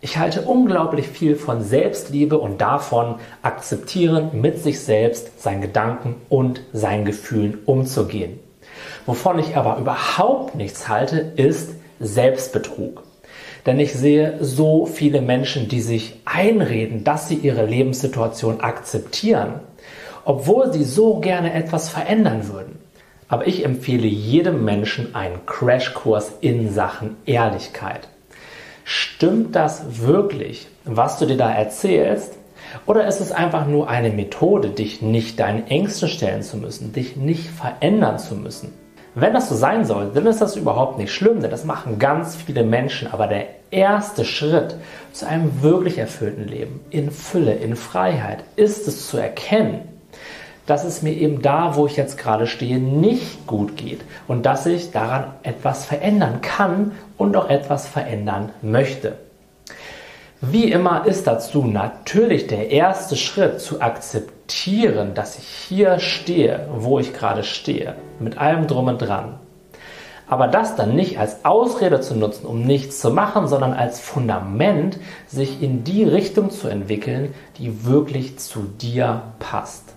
Ich halte unglaublich viel von Selbstliebe und davon, akzeptieren, mit sich selbst, seinen Gedanken und seinen Gefühlen umzugehen. Wovon ich aber überhaupt nichts halte, ist Selbstbetrug. Denn ich sehe so viele Menschen, die sich einreden, dass sie ihre Lebenssituation akzeptieren, obwohl sie so gerne etwas verändern würden. Aber ich empfehle jedem Menschen einen Crashkurs in Sachen Ehrlichkeit. Stimmt das wirklich, was du dir da erzählst? Oder ist es einfach nur eine Methode, dich nicht deinen Ängsten stellen zu müssen, dich nicht verändern zu müssen? Wenn das so sein soll, dann ist das überhaupt nicht schlimm, denn das machen ganz viele Menschen. Aber der erste Schritt zu einem wirklich erfüllten Leben, in Fülle, in Freiheit, ist es zu erkennen, dass es mir eben da, wo ich jetzt gerade stehe, nicht gut geht und dass ich daran etwas verändern kann und auch etwas verändern möchte. Wie immer ist dazu natürlich der erste Schritt zu akzeptieren, dass ich hier stehe, wo ich gerade stehe, mit allem drum und dran. Aber das dann nicht als Ausrede zu nutzen, um nichts zu machen, sondern als Fundament, sich in die Richtung zu entwickeln, die wirklich zu dir passt.